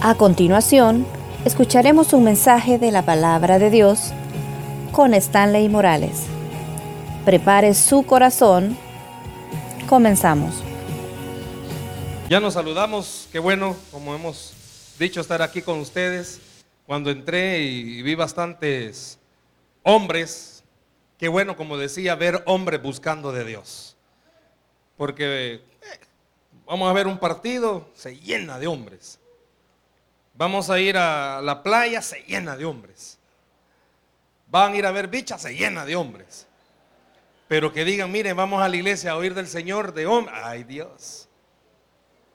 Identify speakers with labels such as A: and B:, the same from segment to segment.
A: A continuación, escucharemos un mensaje de la palabra de Dios con Stanley Morales. Prepare su corazón. Comenzamos.
B: Ya nos saludamos, qué bueno, como hemos dicho, estar aquí con ustedes. Cuando entré y vi bastantes hombres, qué bueno, como decía, ver hombres buscando de Dios. Porque eh, vamos a ver un partido, se llena de hombres. Vamos a ir a la playa, se llena de hombres. Van a ir a ver bichas, se llena de hombres. Pero que digan, miren, vamos a la iglesia a oír del Señor de hombres. Ay Dios.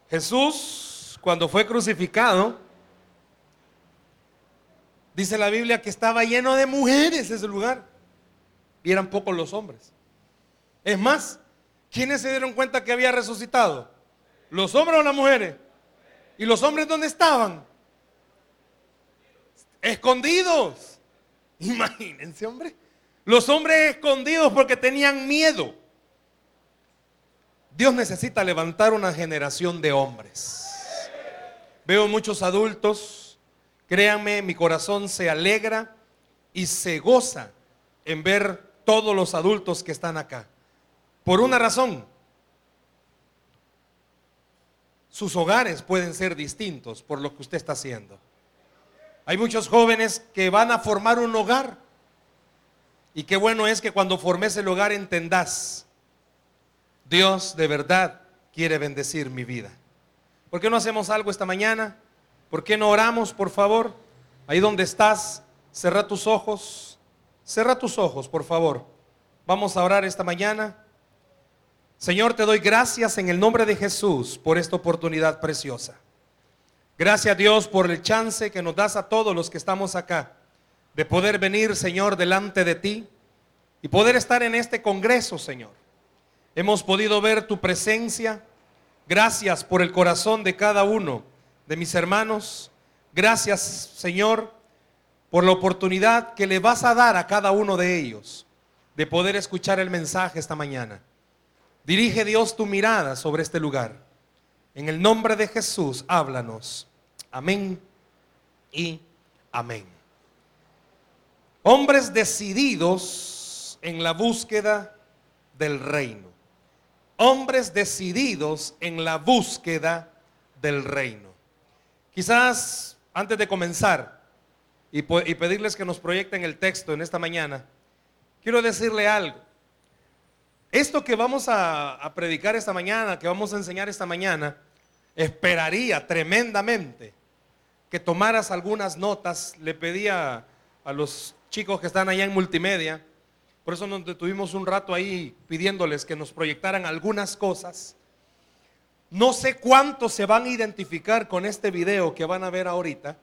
B: Jesús, cuando fue crucificado, dice la Biblia que estaba lleno de mujeres ese lugar. Y eran pocos los hombres. Es más, ¿quiénes se dieron cuenta que había resucitado? ¿Los hombres o las mujeres? ¿Y los hombres dónde estaban? Escondidos. Imagínense, hombre. Los hombres escondidos porque tenían miedo. Dios necesita levantar una generación de hombres. Veo muchos adultos, créanme, mi corazón se alegra y se goza en ver todos los adultos que están acá. Por una razón, sus hogares pueden ser distintos por lo que usted está haciendo. Hay muchos jóvenes que van a formar un hogar. Y qué bueno es que cuando formes el hogar entendás, Dios de verdad quiere bendecir mi vida. ¿Por qué no hacemos algo esta mañana? ¿Por qué no oramos, por favor? Ahí donde estás, cerra tus ojos. Cerra tus ojos, por favor. Vamos a orar esta mañana. Señor, te doy gracias en el nombre de Jesús por esta oportunidad preciosa. Gracias Dios por el chance que nos das a todos los que estamos acá de poder venir, Señor, delante de ti y poder estar en este congreso, Señor. Hemos podido ver tu presencia. Gracias por el corazón de cada uno de mis hermanos. Gracias, Señor, por la oportunidad que le vas a dar a cada uno de ellos de poder escuchar el mensaje esta mañana. Dirige Dios tu mirada sobre este lugar. En el nombre de Jesús, háblanos. Amén y amén. Hombres decididos en la búsqueda del reino. Hombres decididos en la búsqueda del reino. Quizás antes de comenzar y, pedirles que nos proyecten el texto en esta mañana, quiero decirle algo. Esto que vamos a, predicar esta mañana, que vamos a enseñar esta mañana, esperaría tremendamente que tomaras algunas notas. Le pedía a los chicos que están allá en multimedia, por eso nos detuvimos un rato ahí pidiéndoles que nos proyectaran algunas cosas. No sé cuántos se van a identificar con este video que van a ver ahorita.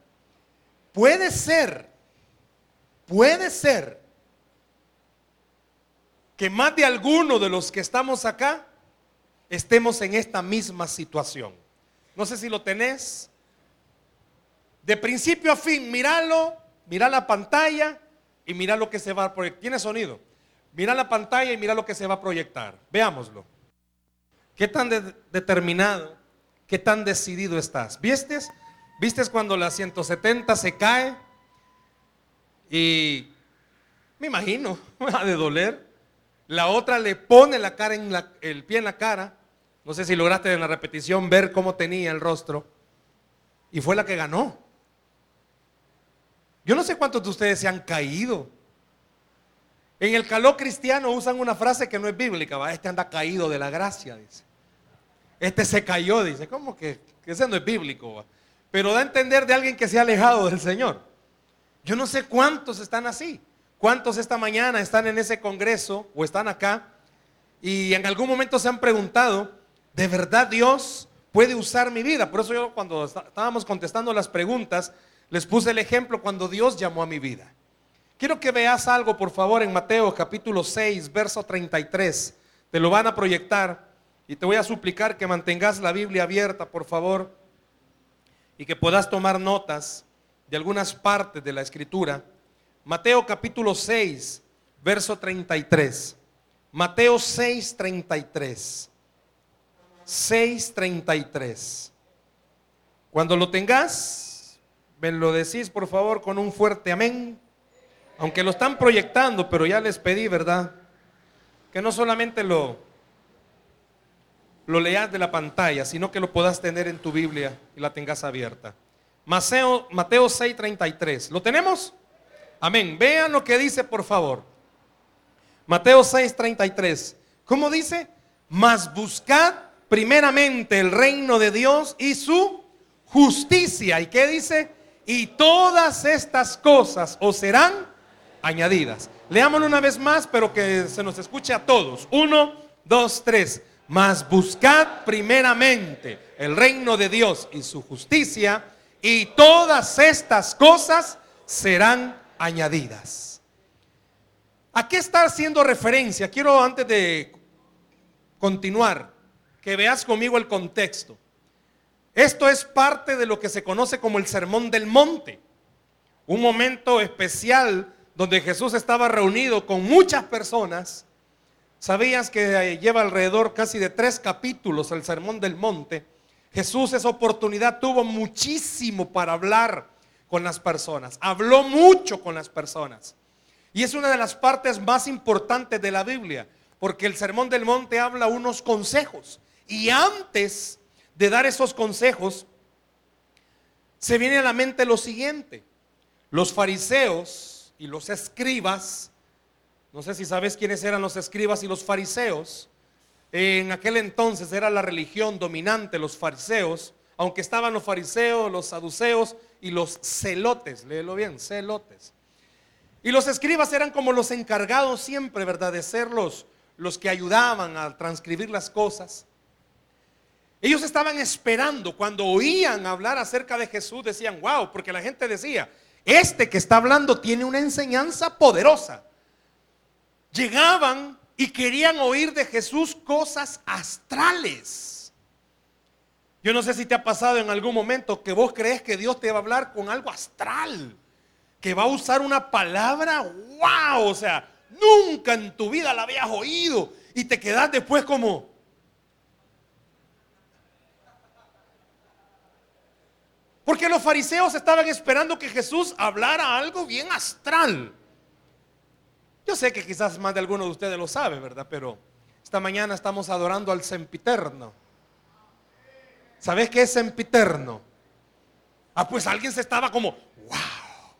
B: Puede ser, puede ser que más de alguno de los que estamos acá estemos en esta misma situación. No sé si lo tenés. De principio a fin, míralo, mira la pantalla y mira lo que se va a proyectar. ¿Tiene sonido? Mira la pantalla y mira lo que se va a proyectar. Veámoslo. ¿Qué tan determinado, qué tan decidido estás? ¿Viste? ¿Viste cuando la 170 se cae? Y me imagino, ha de doler. La otra le pone la cara en el pie en la cara. No sé si lograste en la repetición ver cómo tenía el rostro. Y fue la que ganó. Yo no sé cuántos de ustedes se han caído. En el calor cristiano usan una frase que no es bíblica. ¿va? Este anda caído de la gracia, dice. Este se cayó, dice. ¿Cómo que, ese no es bíblico? Pero da a entender de alguien que se ha alejado del Señor. Yo no sé cuántos están así. ¿Cuántos esta mañana están en ese congreso o están acá y en algún momento se han preguntado, ¿de verdad Dios puede usar mi vida? Por eso yo cuando estábamos contestando las preguntas, les puse el ejemplo cuando Dios llamó a mi vida. Quiero que veas algo, por favor, en Mateo capítulo 6, verso 33. Te lo van a proyectar y te voy a suplicar que mantengas la Biblia abierta, por favor, y que puedas tomar notas de algunas partes de la escritura. Mateo capítulo 6, verso 33. Mateo 6, 33. 6, 33. Cuando lo tengas, ¿Me lo decís, por favor, con un fuerte amén? Aunque lo están proyectando, pero ya les pedí, ¿verdad? Que no solamente lo, lo leas de la pantalla, sino que lo puedas tener en tu Biblia y la tengas abierta. Mateo, Mateo 6:33. ¿Lo tenemos? Amén. Vean lo que dice, por favor. Mateo 6:33. ¿Cómo dice? Mas buscad primeramente el reino de Dios y su justicia. ¿Y qué dice? Y todas estas cosas os serán añadidas. Leámoslo una vez más, pero que se nos escuche a todos. Uno, dos, tres. Mas buscad primeramente el reino de Dios y su justicia, y todas estas cosas serán añadidas. ¿A qué está haciendo referencia? Quiero antes de continuar, que veas conmigo el contexto. Esto es parte de lo que se conoce como el Sermón del Monte, un momento especial donde Jesús estaba reunido con muchas personas. ¿Sabías que lleva alrededor casi de tres capítulos el Sermón del Monte? Jesús esa oportunidad tuvo muchísimo para hablar con las personas. Habló mucho con las personas. Y es una de las partes más importantes de la Biblia, porque el Sermón del Monte habla unos consejos. Y antes de dar esos consejos, se viene a la mente lo siguiente. Los fariseos y los escribas, no sé si sabes quiénes eran los escribas y los fariseos, en aquel entonces era la religión dominante, los fariseos, aunque estaban los fariseos, los saduceos y los celotes, léelo bien, celotes. Y los escribas eran como los encargados siempre, ¿verdad? De ser los, los que ayudaban a transcribir las cosas. Ellos estaban esperando, cuando oían hablar acerca de Jesús, decían, wow, porque la gente decía, este que está hablando tiene una enseñanza poderosa. Llegaban y querían oír de Jesús cosas astrales. Yo no sé si te ha pasado en algún momento que vos crees que Dios te va a hablar con algo astral, que va a usar una palabra, wow, o sea, nunca en tu vida la habías oído y te quedas después como, Porque los fariseos estaban esperando que Jesús hablara algo bien astral. Yo sé que quizás más de alguno de ustedes lo sabe, ¿verdad? Pero esta mañana estamos adorando al sempiterno. ¿Sabes qué es sempiterno? Ah, pues alguien se estaba como, wow,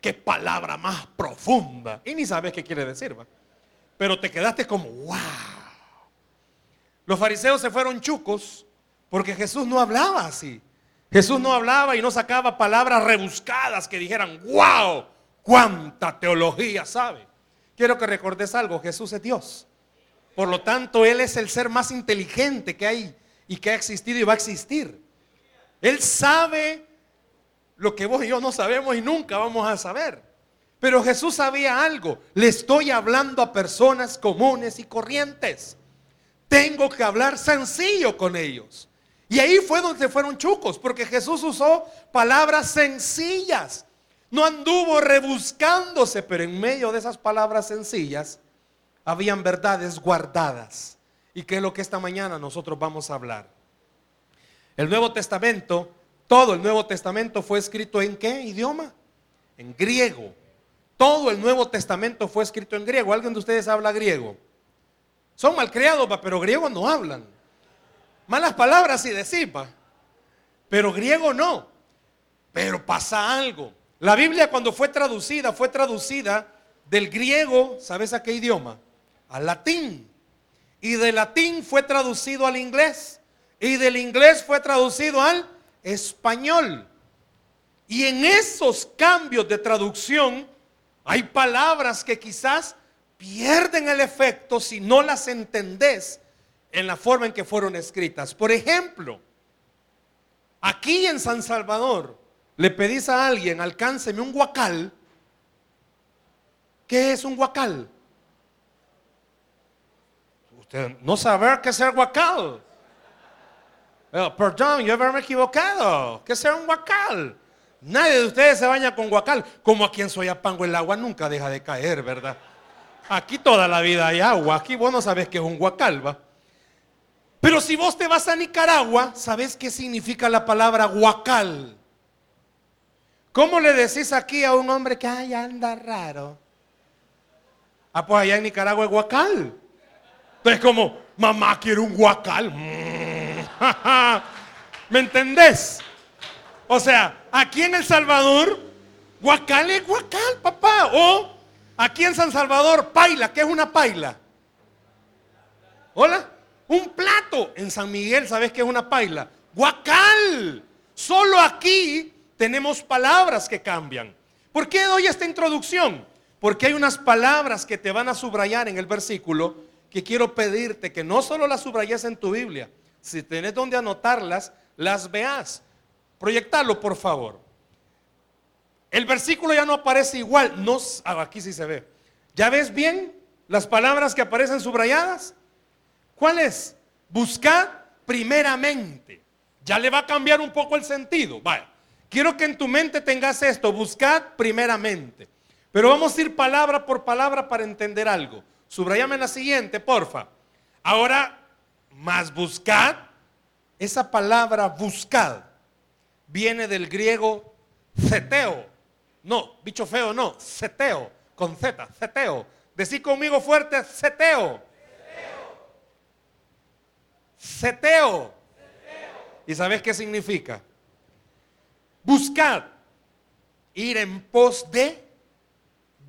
B: qué palabra más profunda. Y ni sabes qué quiere decir, ¿va? Pero te quedaste como, wow. Los fariseos se fueron chucos porque Jesús no hablaba así. Jesús no hablaba y no sacaba palabras rebuscadas que dijeran, wow, cuánta teología sabe. Quiero que recordes algo, Jesús es Dios. Por lo tanto, Él es el ser más inteligente que hay y que ha existido y va a existir. Él sabe lo que vos y yo no sabemos y nunca vamos a saber. Pero Jesús sabía algo. Le estoy hablando a personas comunes y corrientes. Tengo que hablar sencillo con ellos. Y ahí fue donde fueron chucos, porque Jesús usó palabras sencillas. No anduvo rebuscándose, pero en medio de esas palabras sencillas habían verdades guardadas. ¿Y qué es lo que esta mañana nosotros vamos a hablar? El Nuevo Testamento, todo el Nuevo Testamento fue escrito en qué idioma? En griego. Todo el Nuevo Testamento fue escrito en griego. ¿Alguien de ustedes habla griego? Son malcriados, pero griego no hablan. Malas palabras y decir, pero griego no. Pero pasa algo. La Biblia cuando fue traducida, fue traducida del griego, ¿sabes a qué idioma? Al latín. Y del latín fue traducido al inglés. Y del inglés fue traducido al español. Y en esos cambios de traducción hay palabras que quizás pierden el efecto si no las entendés en la forma en que fueron escritas. Por ejemplo, aquí en San Salvador, le pedís a alguien, alcánceme un guacal. ¿Qué es un guacal? Usted no sabe qué es el guacal. Perdón, yo haberme equivocado. ¿Qué es un guacal? Nadie de ustedes se baña con guacal. Como aquí en Soyapango el agua nunca deja de caer, ¿verdad? Aquí toda la vida hay agua. Aquí vos no sabes qué es un guacal, ¿va? Pero si vos te vas a Nicaragua, ¿sabes qué significa la palabra guacal? ¿Cómo le decís aquí a un hombre que ay, anda raro? Ah, pues allá en Nicaragua es guacal. Entonces como, mamá quiere un guacal. Mm, ¿Me entendés? O sea, aquí en El Salvador, guacal es guacal, papá. O aquí en San Salvador, paila. ¿Qué es una paila? Hola. Un plato. En San Miguel, ¿sabes qué es una paila? Guacal. Solo aquí tenemos palabras que cambian. ¿Por qué doy esta introducción? Porque hay unas palabras que te van a subrayar en el versículo que quiero pedirte que no solo las subrayes en tu Biblia, si tenés donde anotarlas, las veas. Proyectarlo, por favor. El versículo ya no aparece igual. No, ah, aquí sí se ve. ¿Ya ves bien las palabras que aparecen subrayadas? ¿Cuál es? Buscad primeramente. Ya le va a cambiar un poco el sentido. Vaya, quiero que en tu mente tengas esto. Buscad primeramente. Pero vamos a ir palabra por palabra para entender algo. Subrayame la siguiente, porfa. Ahora, más buscad. Esa palabra buscad viene del griego ceteo. No, bicho feo, no, ceteo, con Z, ceteo. Decí conmigo fuerte, ceteo. Seteo. ¿Y sabes qué significa? Buscar, ir en pos de,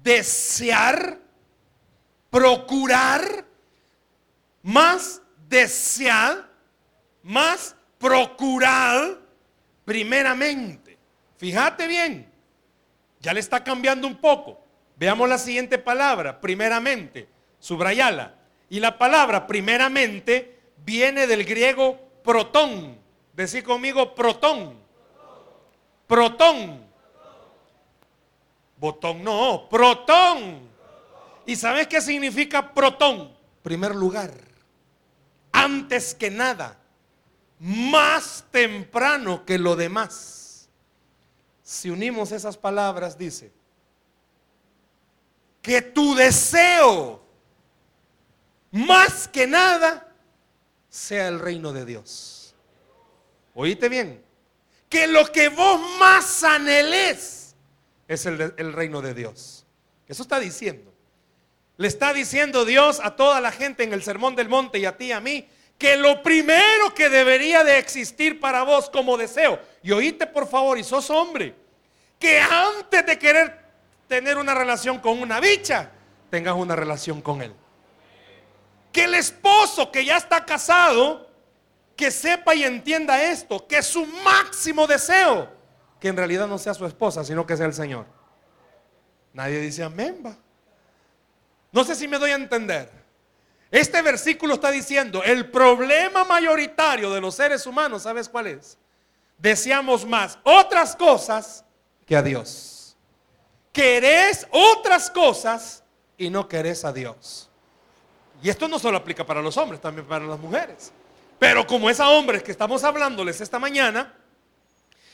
B: desear, procurar, más desear, más procurar primeramente. Fíjate bien, ya le está cambiando un poco. Veamos la siguiente palabra, primeramente, subrayala. Y la palabra primeramente viene del griego protón. Decir conmigo protón. Protón. Botón no, protón. ¿Y sabes qué significa protón? Primer lugar. Antes que nada. Más temprano que lo demás. Si unimos esas palabras, dice, que tu deseo, más que nada, sea el reino de Dios. Oíste bien. Que lo que vos más anhelés es el, el reino de Dios. Eso está diciendo. Le está diciendo Dios a toda la gente en el Sermón del Monte y a ti y a mí que lo primero que debería de existir para vos como deseo, y oíste por favor, y sos hombre, que antes de querer tener una relación con una bicha, tengas una relación con él que el esposo que ya está casado, que sepa y entienda esto, que su máximo deseo, que en realidad no sea su esposa, sino que sea el Señor. Nadie dice amén, va. No sé si me doy a entender. Este versículo está diciendo, el problema mayoritario de los seres humanos, ¿sabes cuál es? Deseamos más otras cosas que a Dios. Querés otras cosas y no querés a Dios. Y esto no solo aplica para los hombres, también para las mujeres. Pero como es a hombres que estamos hablándoles esta mañana,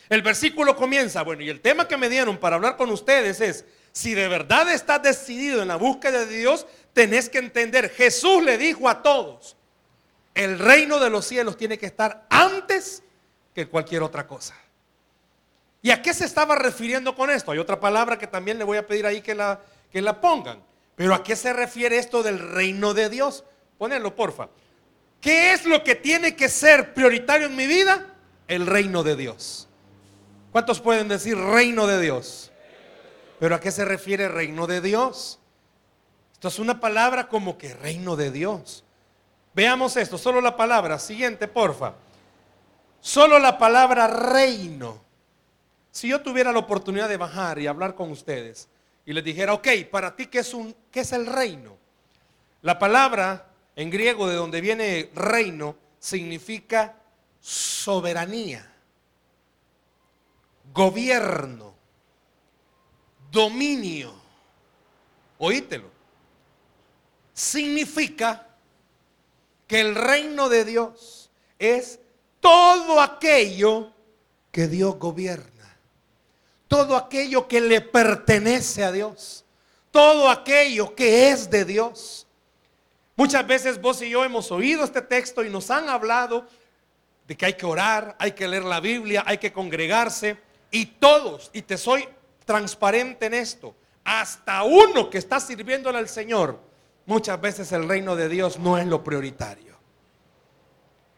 B: el versículo comienza, bueno, y el tema que me dieron para hablar con ustedes es, si de verdad estás decidido en la búsqueda de Dios, tenés que entender, Jesús le dijo a todos, el reino de los cielos tiene que estar antes que cualquier otra cosa. ¿Y a qué se estaba refiriendo con esto? Hay otra palabra que también le voy a pedir ahí que la, que la pongan. Pero ¿a qué se refiere esto del reino de Dios? Ponelo, porfa. ¿Qué es lo que tiene que ser prioritario en mi vida? El reino de Dios. ¿Cuántos pueden decir reino de Dios? Pero ¿a qué se refiere reino de Dios? Esto es una palabra como que reino de Dios. Veamos esto, solo la palabra. Siguiente, porfa. Solo la palabra reino. Si yo tuviera la oportunidad de bajar y hablar con ustedes, y les dijera, ok, para ti, ¿qué es, un, qué es el reino? La palabra en griego de donde viene reino significa soberanía, gobierno, dominio. Oítelo. Significa que el reino de Dios es todo aquello que Dios gobierna todo aquello que le pertenece a Dios, todo aquello que es de Dios. Muchas veces vos y yo hemos oído este texto y nos han hablado de que hay que orar, hay que leer la Biblia, hay que congregarse, Y todos, y te soy transparente en esto, hasta uno que está sirviéndole al Señor, muchas veces el reino de Dios no es lo prioritario.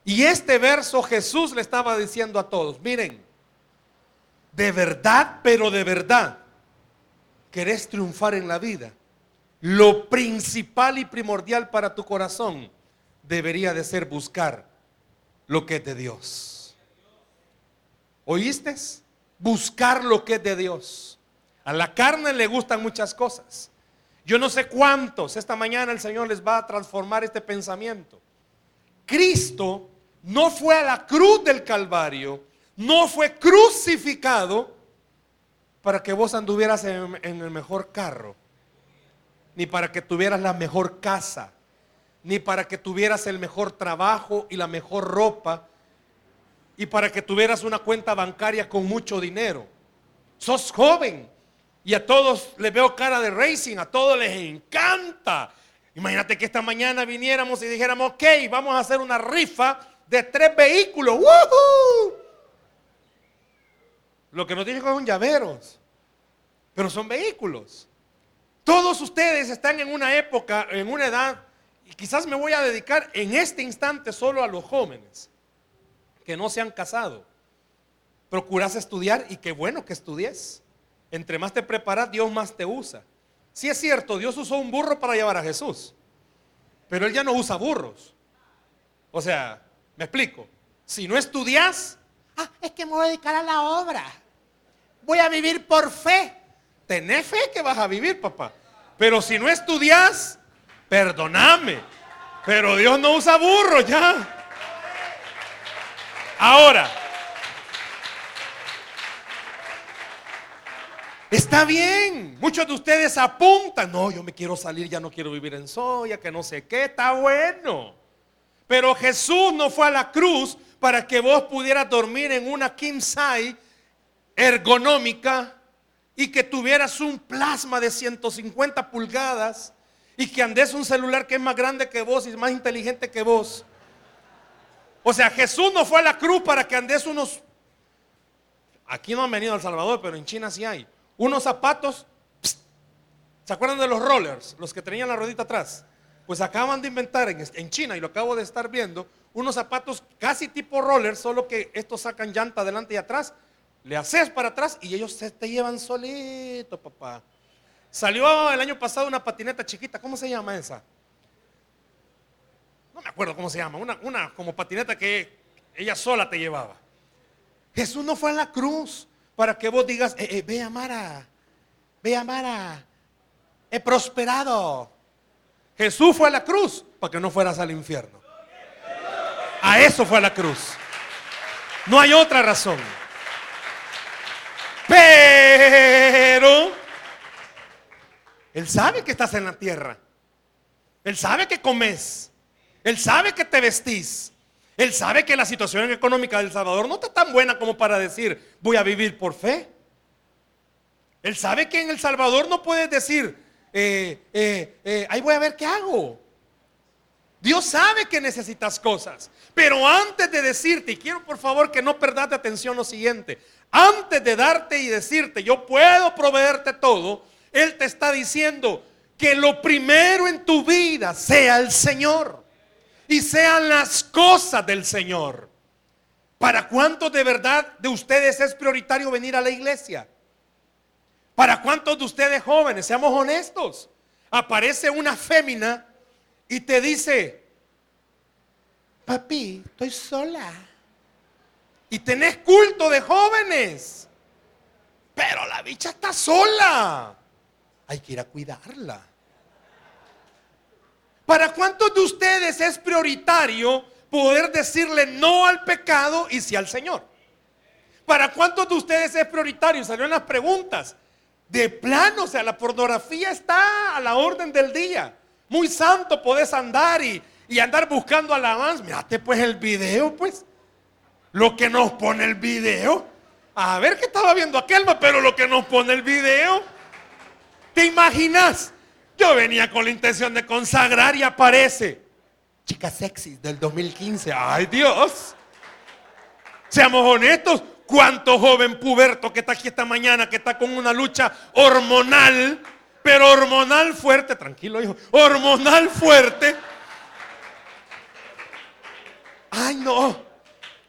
B: Y este verso Jesús le estaba diciendo a todos, miren, de verdad, pero de verdad, querés triunfar en la vida. Lo principal y primordial para tu corazón debería de ser buscar lo que es de Dios. ¿Oíste? Buscar lo que es de Dios. A la carne le gustan muchas cosas. Yo no sé cuántos, esta mañana el Señor les va a transformar este pensamiento. Cristo no fue a la cruz del Calvario, no fue crucificado para que vos anduvieras en, el mejor carro, ni para que tuvieras la mejor casa, ni para que tuvieras el mejor trabajo y la mejor ropa, y para que tuvieras una cuenta bancaria con mucho dinero. Sos joven y a todos les veo cara de racing, a todos les encanta. Imagínate que esta mañana viniéramos y dijéramos, ok, vamos a hacer una rifa de tres vehículos. Lo que nos dicen son llaveros, pero son vehículos. Todos ustedes están en una época, en una edad, y quizás me voy a dedicar en este instante solo a los jóvenes que no se han casado. Procuras estudiar y qué bueno que estudies. Entre más te preparas, Dios más te usa. Si es cierto, Dios usó un burro para llevar a Jesús, pero Él ya no usa burros. O sea, me explico. Si no estudias, ah, es que me voy a dedicar a la obra. Voy a vivir por fe. Tenés fe que vas a vivir, papá. Pero si no estudias, perdóname. Pero Dios no usa burro ya. Ahora, Está bien. Muchos de ustedes apuntan. No, yo me quiero salir, ya no quiero vivir en soya, que no sé qué. Está bueno. Pero Jesús no fue a la cruz para que vos pudieras dormir en una king ergonómica y que tuvieras un plasma de 150 pulgadas y que andes un celular que es más grande que vos y más inteligente que vos. O sea, Jesús no fue a la cruz para que andes unos... Aquí no han venido al Salvador, pero en China sí hay. Unos zapatos... ¿Se acuerdan de los rollers? Los que tenían la rodita atrás. Pues acaban de inventar en, China, y lo acabo de estar viendo, unos zapatos casi tipo roller, solo que estos sacan llanta adelante y atrás. Le haces para atrás y ellos se te llevan solito, papá. Salió el año pasado una patineta chiquita, ¿cómo se llama esa? No me acuerdo cómo se llama, una, una como patineta que ella sola te llevaba. Jesús no fue a la cruz para que vos digas, eh, eh, ve a Mara, ve a Mara, he prosperado. Jesús fue a la cruz para que no fueras al infierno. A eso fue a la cruz. No hay otra razón. Pero Él sabe que estás en la tierra. Él sabe que comes. Él sabe que te vestís. Él sabe que la situación económica del Salvador no está tan buena como para decir, voy a vivir por fe. Él sabe que en El Salvador no puedes decir, eh, eh, eh, ahí voy a ver qué hago. Dios sabe que necesitas cosas. Pero antes de decirte, y quiero por favor que no perdas de atención lo siguiente, antes de darte y decirte, yo puedo proveerte todo, Él te está diciendo que lo primero en tu vida sea el Señor y sean las cosas del Señor. ¿Para cuántos de verdad de ustedes es prioritario venir a la iglesia? ¿Para cuántos de ustedes jóvenes, seamos honestos, aparece una fémina y te dice, papi, estoy sola. Y tenés culto de jóvenes. Pero la bicha está sola. Hay que ir a cuidarla. ¿Para cuántos de ustedes es prioritario poder decirle no al pecado y sí al Señor? ¿Para cuántos de ustedes es prioritario? Salieron las preguntas. De plano, o sea, la pornografía está a la orden del día. Muy santo podés andar y, andar buscando alabanza. Mírate pues el video, pues. Lo que nos pone el video. A ver que estaba viendo aquel, pero lo que nos pone el video. ¿Te imaginas? Yo venía con la intención de consagrar y aparece. Chica sexy del 2015. Ay Dios. Seamos honestos. ¿Cuánto joven puberto que está aquí esta mañana, que está con una lucha hormonal, pero hormonal fuerte, tranquilo hijo, hormonal fuerte? Ay no,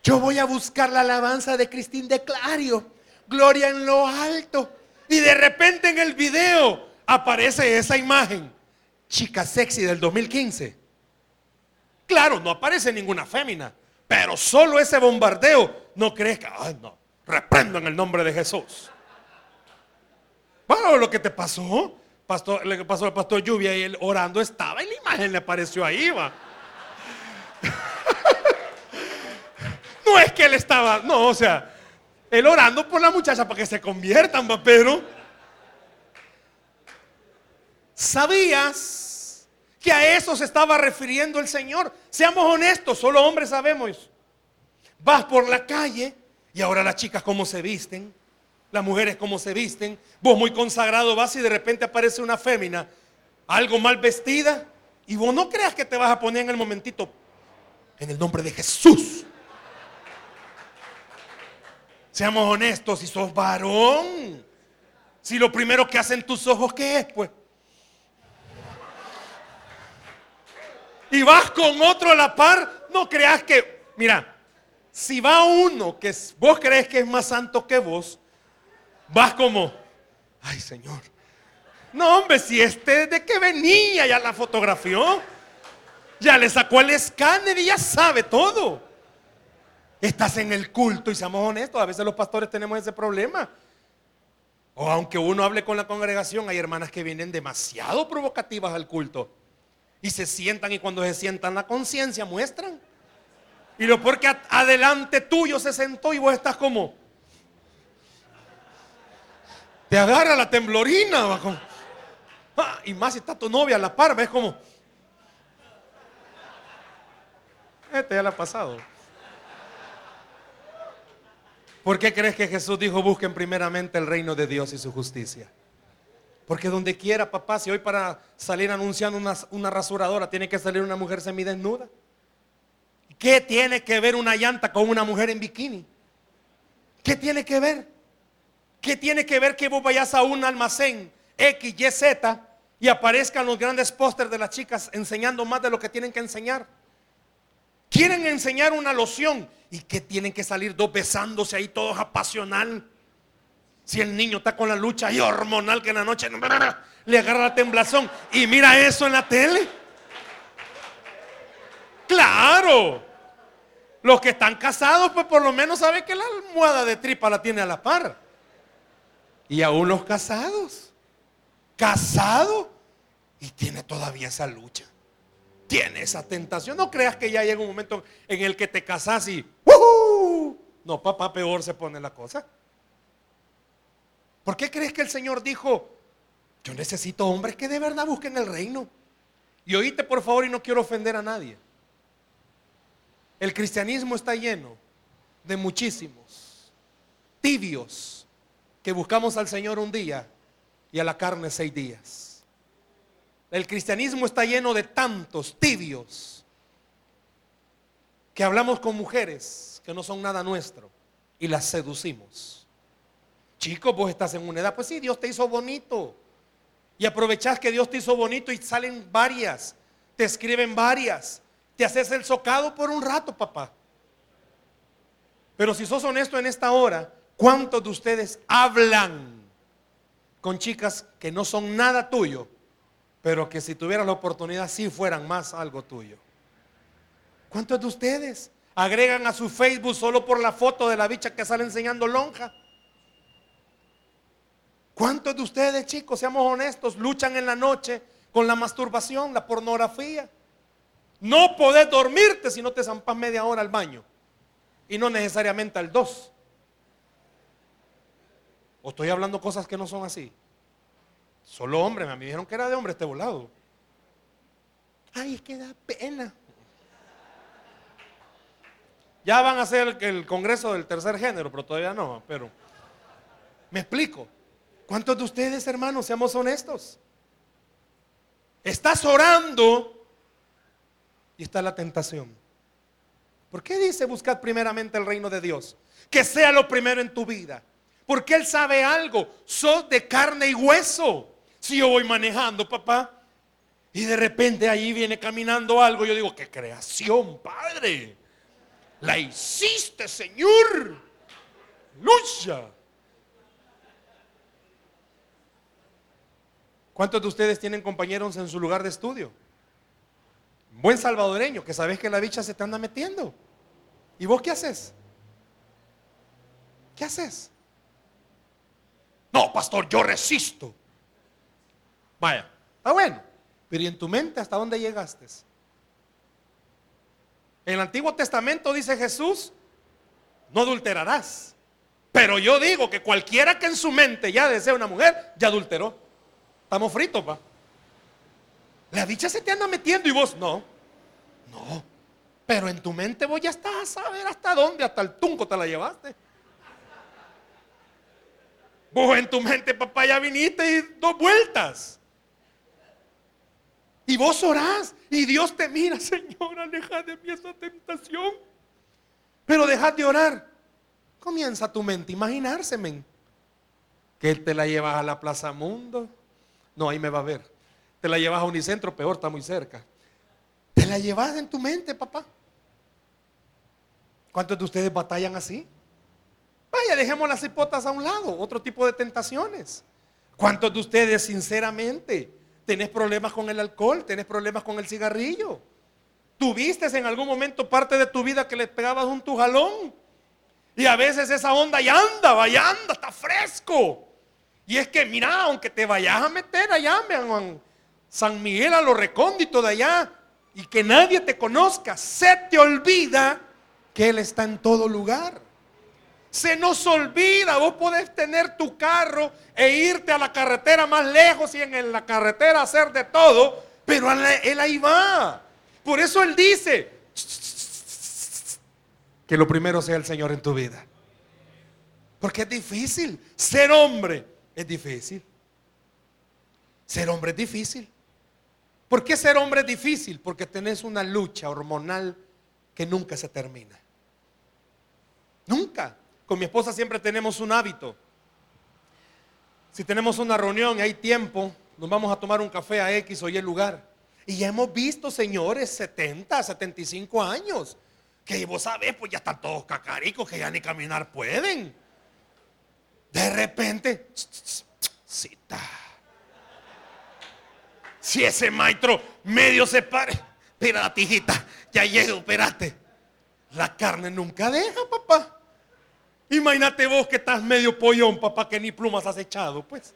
B: yo voy a buscar la alabanza de Cristín de Clario, gloria en lo alto. Y de repente en el video aparece esa imagen, chica sexy del 2015. Claro, no aparece ninguna fémina, pero solo ese bombardeo no que, ay no, reprendo en el nombre de Jesús. Bueno, lo que te pasó, pastor, le pasó al pastor Lluvia y él orando estaba y la imagen le apareció ahí, va. no es que él estaba, no, o sea, él orando por la muchacha para que se conviertan, va, pero ¿sabías que a eso se estaba refiriendo el Señor? Seamos honestos, solo hombres sabemos. Vas por la calle y ahora las chicas cómo se visten, las mujeres cómo se visten. Vos muy consagrado vas y de repente aparece una fémina, algo mal vestida, y vos no creas que te vas a poner en el momentito, en el nombre de Jesús. Seamos honestos, si sos varón, si lo primero que hacen tus ojos, ¿qué es? Pues. Y vas con otro a la par, no creas que, mira, si va uno que vos crees que es más santo que vos, vas como, ay Señor. No, hombre, si este de que venía ya la fotografió, ya le sacó el escáner y ya sabe todo. Estás en el culto y seamos honestos, a veces los pastores tenemos ese problema. O aunque uno hable con la congregación, hay hermanas que vienen demasiado provocativas al culto. Y se sientan y cuando se sientan la conciencia muestran. Y lo porque adelante tuyo se sentó y vos estás como. Te agarra la temblorina. Ah, y más si está tu novia a la par, ves como. Este ya le ha pasado. ¿Por qué crees que Jesús dijo busquen primeramente el reino de Dios y su justicia? Porque donde quiera, papá, si hoy para salir anunciando una, una rasuradora tiene que salir una mujer semidesnuda. ¿Qué tiene que ver una llanta con una mujer en bikini? ¿Qué tiene que ver? ¿Qué tiene que ver que vos vayas a un almacén X, Y, Z y aparezcan los grandes pósters de las chicas enseñando más de lo que tienen que enseñar? Quieren enseñar una loción y que tienen que salir dos besándose ahí todos apasional. Si el niño está con la lucha y hormonal que en la noche le agarra la temblazón y mira eso en la tele. Claro. Los que están casados, pues por lo menos saben que la almohada de tripa la tiene a la par. Y aún los casados. Casado y tiene todavía esa lucha. Tiene esa tentación. No creas que ya llega un momento en el que te casas y No, papá, peor se pone la cosa. ¿Por qué crees que el Señor dijo, yo necesito hombres que de verdad busquen el reino? Y oíste por favor y no quiero ofender a nadie. El cristianismo está lleno de muchísimos tibios que buscamos al Señor un día y a la carne seis días. El cristianismo está lleno de tantos tibios que hablamos con mujeres que no son nada nuestro y las seducimos. Chicos, vos estás en una edad, pues sí, Dios te hizo bonito. Y aprovechás que Dios te hizo bonito y salen varias, te escriben varias, te haces el socado por un rato, papá. Pero si sos honesto en esta hora, ¿cuántos de ustedes hablan con chicas que no son nada tuyo, pero que si tuvieran la oportunidad sí fueran más algo tuyo? ¿Cuántos de ustedes agregan a su Facebook solo por la foto de la bicha que sale enseñando lonja? ¿Cuántos de ustedes, chicos, seamos honestos, luchan en la noche con la masturbación, la pornografía? No podés dormirte si no te zampas media hora al baño. Y no necesariamente al dos. O estoy hablando cosas que no son así. Solo hombre, me dijeron que era de hombre este volado. Ay, es que da pena. Ya van a hacer el congreso del tercer género, pero todavía no. Pero me explico. ¿Cuántos de ustedes, hermanos, seamos honestos? Estás orando y está la tentación. ¿Por qué dice buscar primeramente el reino de Dios? que sea lo primero en tu vida. Porque Él sabe algo, sos de carne y hueso. Si yo voy manejando, papá, y de repente ahí viene caminando algo, yo digo, qué creación, Padre. La hiciste, Señor. Lucha. ¿Cuántos de ustedes tienen compañeros en su lugar de estudio? Buen salvadoreño, que sabes que la bicha se te anda metiendo. ¿Y vos qué haces? ¿Qué haces? No, pastor, yo resisto. Vaya, está bueno. Pero ¿y en tu mente hasta dónde llegaste? En el Antiguo Testamento dice Jesús, no adulterarás. Pero yo digo que cualquiera que en su mente ya desea una mujer, ya adulteró. Estamos fritos, pa. La dicha se te anda metiendo y vos no. No. Pero en tu mente vos ya estás a saber hasta dónde, hasta el tunco te la llevaste. Vos en tu mente, papá, ya viniste y dos vueltas. Y vos orás y Dios te mira, Señor, aleja de mí esa tentación. Pero dejad de orar. Comienza tu mente a imaginarse, men. Que te la llevas a la Plaza Mundo. No, ahí me va a ver. Te la llevas a Unicentro, peor, está muy cerca. Te la llevas en tu mente, papá. ¿Cuántos de ustedes batallan así? Vaya, dejemos las hipotas a un lado, otro tipo de tentaciones. ¿Cuántos de ustedes sinceramente tenés problemas con el alcohol, tenés problemas con el cigarrillo? ¿Tuviste en algún momento parte de tu vida que le pegabas un tujalón? Y a veces esa onda ya anda, ya anda, está fresco. Y es que, mira, aunque te vayas a meter allá, en San Miguel a lo recóndito de allá, y que nadie te conozca, se te olvida que Él está en todo lugar. Se nos olvida, vos podés tener tu carro e irte a la carretera más lejos y en la carretera hacer de todo, pero Él ahí va. Por eso Él dice que lo primero sea el Señor en tu vida. Porque es difícil. Ser hombre es difícil. Ser hombre es difícil. ¿Por qué ser hombre es difícil? Porque tenés una lucha hormonal que nunca se termina. Nunca. Con mi esposa siempre tenemos un hábito. Si tenemos una reunión y hay tiempo, nos vamos a tomar un café a X o Y lugar. Y ya hemos visto señores 70, 75 años, que vos sabés, pues ya están todos cacaricos, que ya ni caminar pueden. De repente, cita. Si ese maestro medio se pare, espera, tijita, ya llego, espérate. La carne nunca deja, papá. Imagínate vos que estás medio pollón, papá, que ni plumas has echado, pues.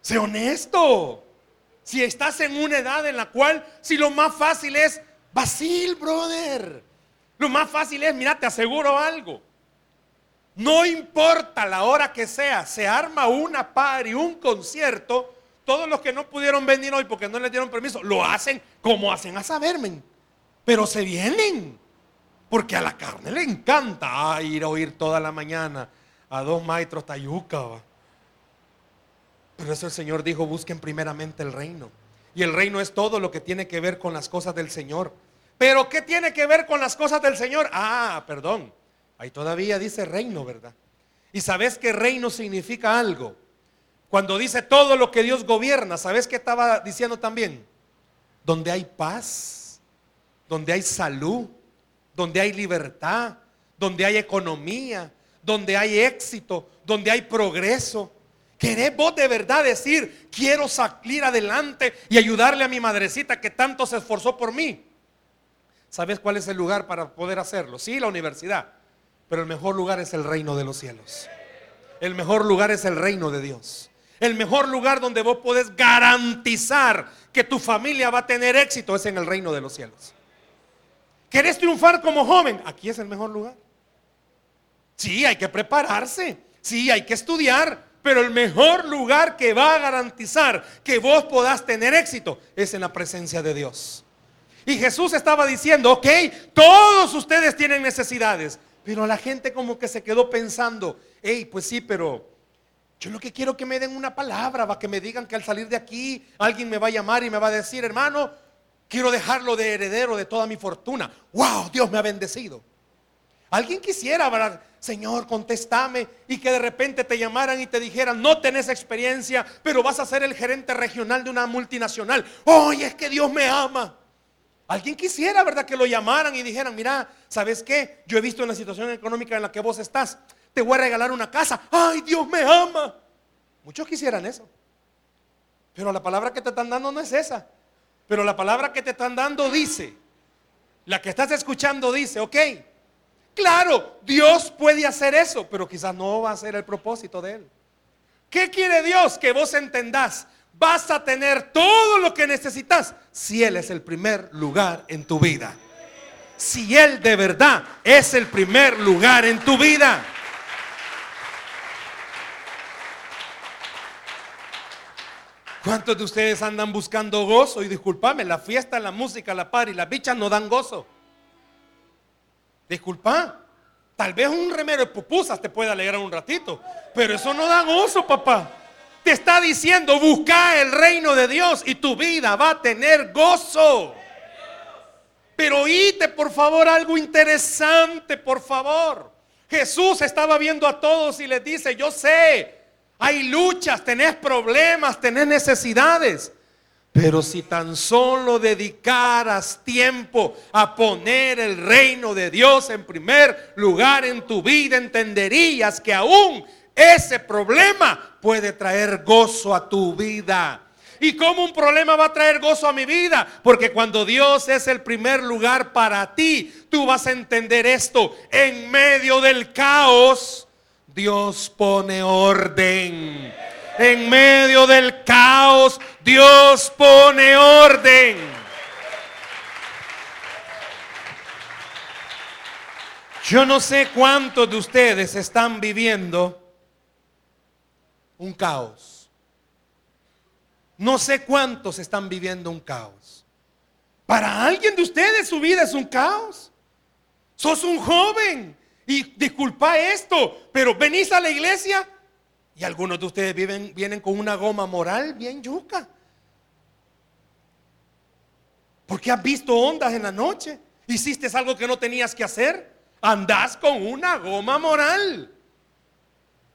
B: Sé honesto. Si estás en una edad en la cual, si lo más fácil es vacil, brother. Lo más fácil es, mira, te aseguro algo. No importa la hora que sea, se arma una y un concierto. Todos los que no pudieron venir hoy porque no les dieron permiso, lo hacen como hacen a saberme. Pero se vienen. Porque a la carne le encanta ir a oír toda la mañana a dos maestros tayuca. Pero eso el Señor dijo, busquen primeramente el reino. Y el reino es todo lo que tiene que ver con las cosas del Señor. Pero ¿qué tiene que ver con las cosas del Señor? Ah, perdón. Ahí todavía dice reino, ¿verdad? Y sabes que reino significa algo. Cuando dice todo lo que Dios gobierna, ¿sabes qué estaba diciendo también? Donde hay paz, donde hay salud, donde hay libertad, donde hay economía, donde hay éxito, donde hay progreso. ¿Querés vos de verdad decir, quiero salir adelante y ayudarle a mi madrecita que tanto se esforzó por mí? ¿Sabes cuál es el lugar para poder hacerlo? Sí, la universidad, pero el mejor lugar es el reino de los cielos. El mejor lugar es el reino de Dios. El mejor lugar donde vos podés garantizar que tu familia va a tener éxito es en el reino de los cielos. ¿Querés triunfar como joven? Aquí es el mejor lugar. Sí, hay que prepararse. Sí, hay que estudiar. Pero el mejor lugar que va a garantizar que vos podás tener éxito es en la presencia de Dios. Y Jesús estaba diciendo, ok, todos ustedes tienen necesidades. Pero la gente como que se quedó pensando, hey, pues sí, pero yo lo que quiero que me den una palabra, va que me digan que al salir de aquí alguien me va a llamar y me va a decir, hermano, Quiero dejarlo de heredero de toda mi fortuna. ¡Wow! Dios me ha bendecido. Alguien quisiera, ¿verdad? Señor, contéstame y que de repente te llamaran y te dijeran, no tenés experiencia, pero vas a ser el gerente regional de una multinacional. Oye, es que Dios me ama. Alguien quisiera, ¿verdad? Que lo llamaran y dijeran, mira, ¿sabes qué? Yo he visto en la situación económica en la que vos estás, te voy a regalar una casa. Ay, Dios me ama. Muchos quisieran eso. Pero la palabra que te están dando no es esa. Pero la palabra que te están dando dice, la que estás escuchando dice, ok, claro, Dios puede hacer eso, pero quizás no va a ser el propósito de Él. ¿Qué quiere Dios? Que vos entendás, vas a tener todo lo que necesitas si Él es el primer lugar en tu vida. Si Él de verdad es el primer lugar en tu vida. ¿Cuántos de ustedes andan buscando gozo? Y discúlpame, la fiesta, la música, la par y las bichas no dan gozo. Disculpa. Tal vez un remero de pupusas te puede alegrar un ratito, pero eso no da gozo, papá. Te está diciendo, busca el reino de Dios y tu vida va a tener gozo. Pero oíte, por favor, algo interesante, por favor. Jesús estaba viendo a todos y les dice, yo sé, hay luchas, tenés problemas, tenés necesidades. Pero si tan solo dedicaras tiempo a poner el reino de Dios en primer lugar en tu vida, entenderías que aún ese problema puede traer gozo a tu vida. ¿Y cómo un problema va a traer gozo a mi vida? Porque cuando Dios es el primer lugar para ti, tú vas a entender esto. En medio del caos, Dios pone orden. En medio del caos, Dios pone orden. Yo no sé cuántos de ustedes están viviendo un caos. No sé cuántos están viviendo un caos. Para alguien de ustedes su vida es un caos. Sos un joven y disculpa esto, pero venís a la iglesia y algunos de ustedes vienen con una goma moral bien yuca. Porque has visto ondas en la noche. Hiciste algo que no tenías que hacer. Andás con una goma moral.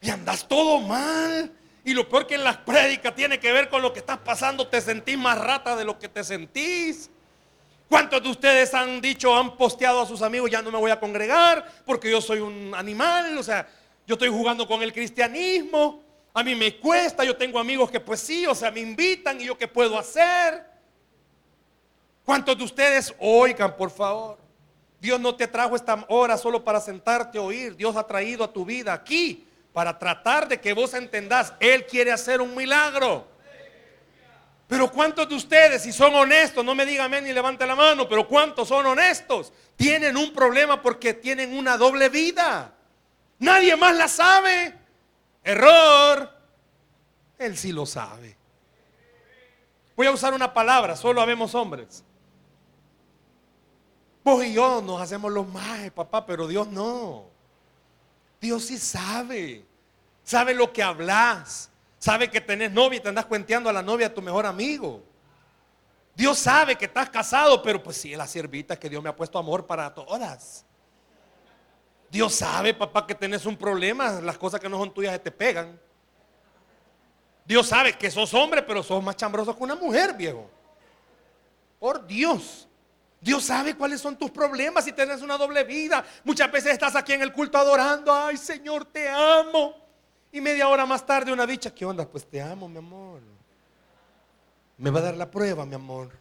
B: Y andás todo mal. Y lo peor que en las prédicas tiene que ver con lo que estás pasando. Te sentís más rata de lo que te sentís. ¿Cuántos de ustedes han dicho, han posteado a sus amigos, ya no me voy a congregar porque yo soy un animal? O sea, yo estoy jugando con el cristianismo. A mí me cuesta, yo tengo amigos que pues sí, o sea, me invitan y yo qué puedo hacer. ¿Cuántos de ustedes oigan, por favor? Dios no te trajo esta hora solo para sentarte a oír. Dios ha traído a tu vida aquí para tratar de que vos entendás. Él quiere hacer un milagro. Pero ¿cuántos de ustedes, si son honestos, no me digan amén ni levante la mano, pero ¿cuántos son honestos? Tienen un problema porque tienen una doble vida. Nadie más la sabe. Error. Él sí lo sabe. Voy a usar una palabra, solo habemos hombres. Vos y yo nos hacemos los majes, papá, pero Dios no. Dios sí sabe. Sabe lo que hablas. Sabe que tenés novia y te andas cuenteando a la novia a tu mejor amigo. Dios sabe que estás casado, pero pues sí, la siervita que Dios me ha puesto amor para todas. Dios sabe, papá, que tenés un problema, las cosas que no son tuyas se te pegan. Dios sabe que sos hombre, pero sos más chambroso que una mujer, viejo. Por Dios. Dios sabe cuáles son tus problemas y tienes una doble vida. Muchas veces estás aquí en el culto adorando, ay Señor, te amo. Y media hora más tarde una bicha, ¿qué onda? Pues te amo, mi amor. Me va a dar la prueba, mi amor.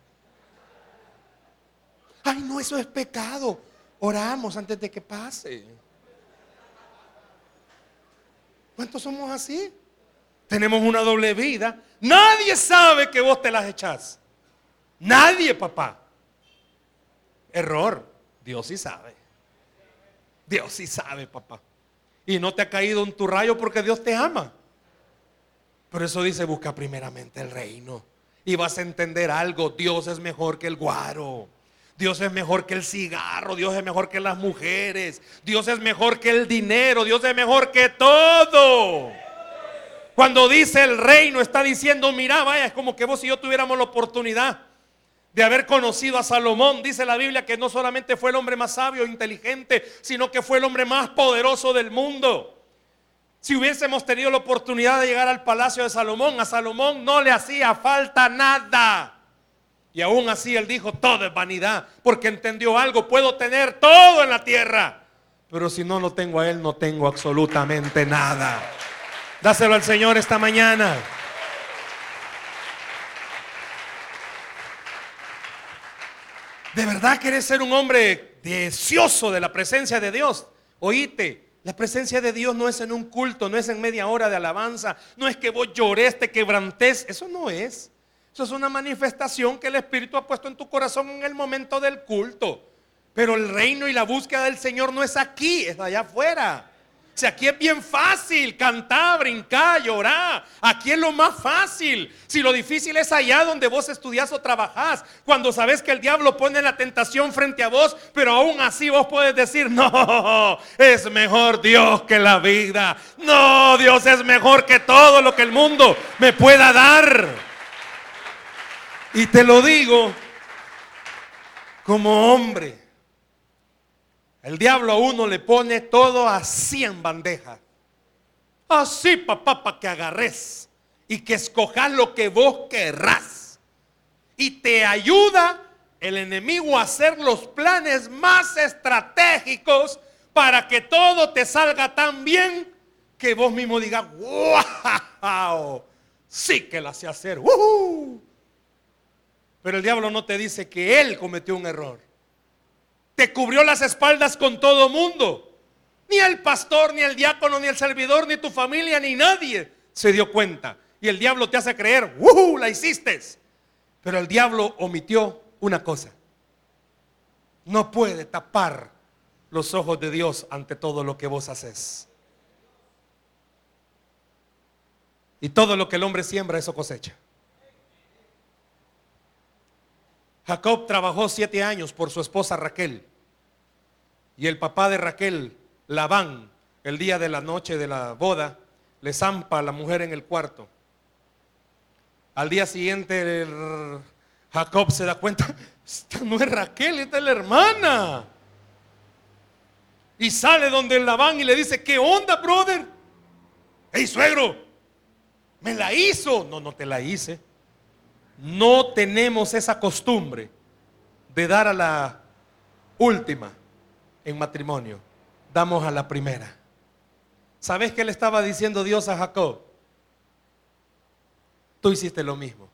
B: Ay, no, eso es pecado. Oramos antes de que pase. ¿Cuántos somos así? Tenemos una doble vida. Nadie sabe que vos te las echás. Nadie, papá. Error. Dios sí sabe. Dios sí sabe, papá y no te ha caído un tu rayo porque Dios te ama. Por eso dice, busca primeramente el reino. Y vas a entender algo, Dios es mejor que el guaro. Dios es mejor que el cigarro, Dios es mejor que las mujeres, Dios es mejor que el dinero, Dios es mejor que todo. Cuando dice el reino, está diciendo, mira, vaya, es como que vos y yo tuviéramos la oportunidad de haber conocido a Salomón. Dice la Biblia que no solamente fue el hombre más sabio e inteligente, sino que fue el hombre más poderoso del mundo. Si hubiésemos tenido la oportunidad de llegar al palacio de Salomón, a Salomón no le hacía falta nada. Y aún así él dijo, todo es vanidad, porque entendió algo, puedo tener todo en la tierra, pero si no lo tengo a él, no tengo absolutamente nada. Dáselo al Señor esta mañana. ¿De verdad querés ser un hombre deseoso de la presencia de Dios? Oíte, la presencia de Dios no es en un culto, no es en media hora de alabanza, no es que vos llores, te quebrantes, eso no es. Eso es una manifestación que el Espíritu ha puesto en tu corazón en el momento del culto. Pero el reino y la búsqueda del Señor no es aquí, es allá afuera. Si aquí es bien fácil cantar, brincar, llorar. Aquí es lo más fácil. Si lo difícil es allá donde vos estudias o trabajás. Cuando sabes que el diablo pone la tentación frente a vos, pero aún así vos puedes decir, no, es mejor Dios que la vida. No, Dios es mejor que todo lo que el mundo me pueda dar. Y te lo digo como hombre. El diablo a uno le pone todo así en bandeja. Así, papá, para que agarres y que escojas lo que vos querrás. Y te ayuda el enemigo a hacer los planes más estratégicos para que todo te salga tan bien que vos mismo digas, wow, sí que la sé hacer. Pero el diablo no te dice que él cometió un error te cubrió las espaldas con todo mundo. Ni el pastor, ni el diácono, ni el servidor, ni tu familia, ni nadie se dio cuenta. Y el diablo te hace creer, ¡uh! La hiciste. Pero el diablo omitió una cosa. No puede tapar los ojos de Dios ante todo lo que vos haces. Y todo lo que el hombre siembra, eso cosecha. Jacob trabajó siete años por su esposa Raquel. Y el papá de Raquel, Labán, el día de la noche de la boda, le zampa a la mujer en el cuarto. Al día siguiente Jacob se da cuenta, esta no es Raquel, esta es la hermana. Y sale donde Labán y le dice, ¿qué onda, brother? Hey, suegro, me la hizo. No, no te la hice no tenemos esa costumbre de dar a la última en matrimonio. Damos a la primera. ¿Sabes qué le estaba diciendo Dios a Jacob? Tú hiciste lo mismo.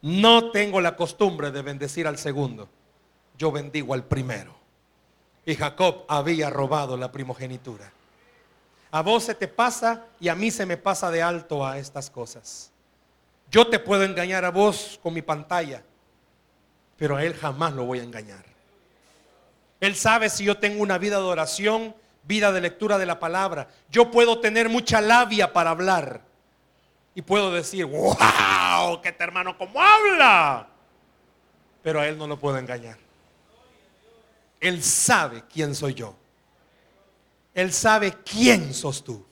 B: No tengo la costumbre de bendecir al segundo. Yo bendigo al primero. Y Jacob había robado la primogenitura. A vos se te pasa y a mí se me pasa de alto a estas cosas. Yo te puedo engañar a vos con mi pantalla, pero a Él jamás lo voy a engañar. Él sabe si yo tengo una vida de oración, vida de lectura de la palabra. Yo puedo tener mucha labia para hablar. Y puedo decir, wow, este hermano cómo habla. Pero a Él no lo puedo engañar. Él sabe quién soy yo. Él sabe quién sos tú.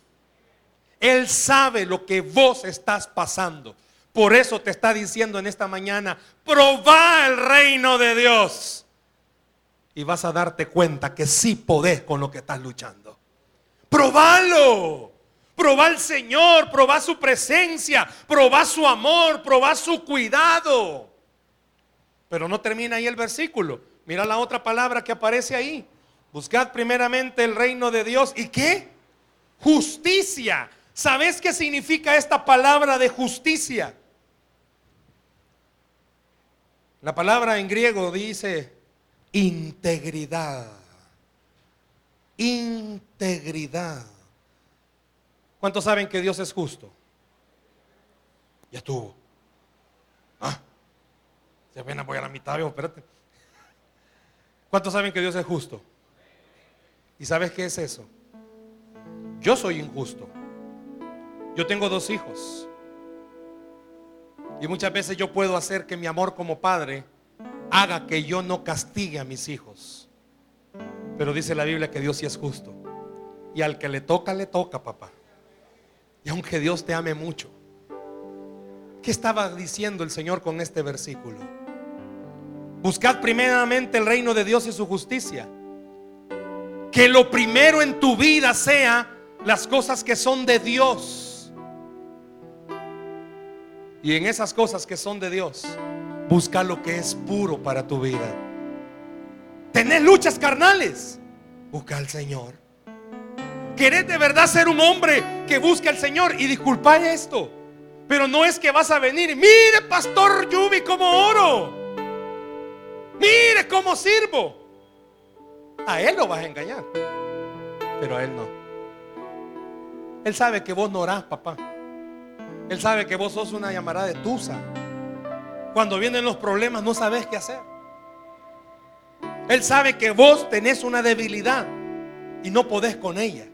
B: Él sabe lo que vos estás pasando. Por eso te está diciendo en esta mañana, probá el reino de Dios. Y vas a darte cuenta que sí podés con lo que estás luchando. Probalo. Probá al Señor, probá su presencia, probá su amor, probá su cuidado. Pero no termina ahí el versículo. Mira la otra palabra que aparece ahí. Buscad primeramente el reino de Dios. ¿Y qué? Justicia. ¿Sabes qué significa esta palabra de justicia? La palabra en griego dice integridad. Integridad. ¿Cuántos saben que Dios es justo? Ya estuvo. Ah, se ven voy a la mitad, espérate. ¿Cuántos saben que Dios es justo? ¿Y sabes qué es eso? Yo soy injusto. Yo tengo dos hijos. Y muchas veces yo puedo hacer que mi amor como padre haga que yo no castigue a mis hijos. Pero dice la Biblia que Dios sí es justo. Y al que le toca, le toca, papá. Y aunque Dios te ame mucho. ¿Qué estaba diciendo el Señor con este versículo? Buscad primeramente el reino de Dios y su justicia. Que lo primero en tu vida sea las cosas que son de Dios. Y en esas cosas que son de Dios, busca lo que es puro para tu vida. Tenés luchas carnales, busca al Señor. Querés de verdad ser un hombre que busque al Señor. Y disculpa esto, pero no es que vas a venir. Mire, pastor Yubi, como oro. Mire cómo sirvo. A él lo vas a engañar, pero a él no. Él sabe que vos no orás, papá. Él sabe que vos sos una llamada de tusa. Cuando vienen los problemas no sabes qué hacer. Él sabe que vos tenés una debilidad y no podés con ella.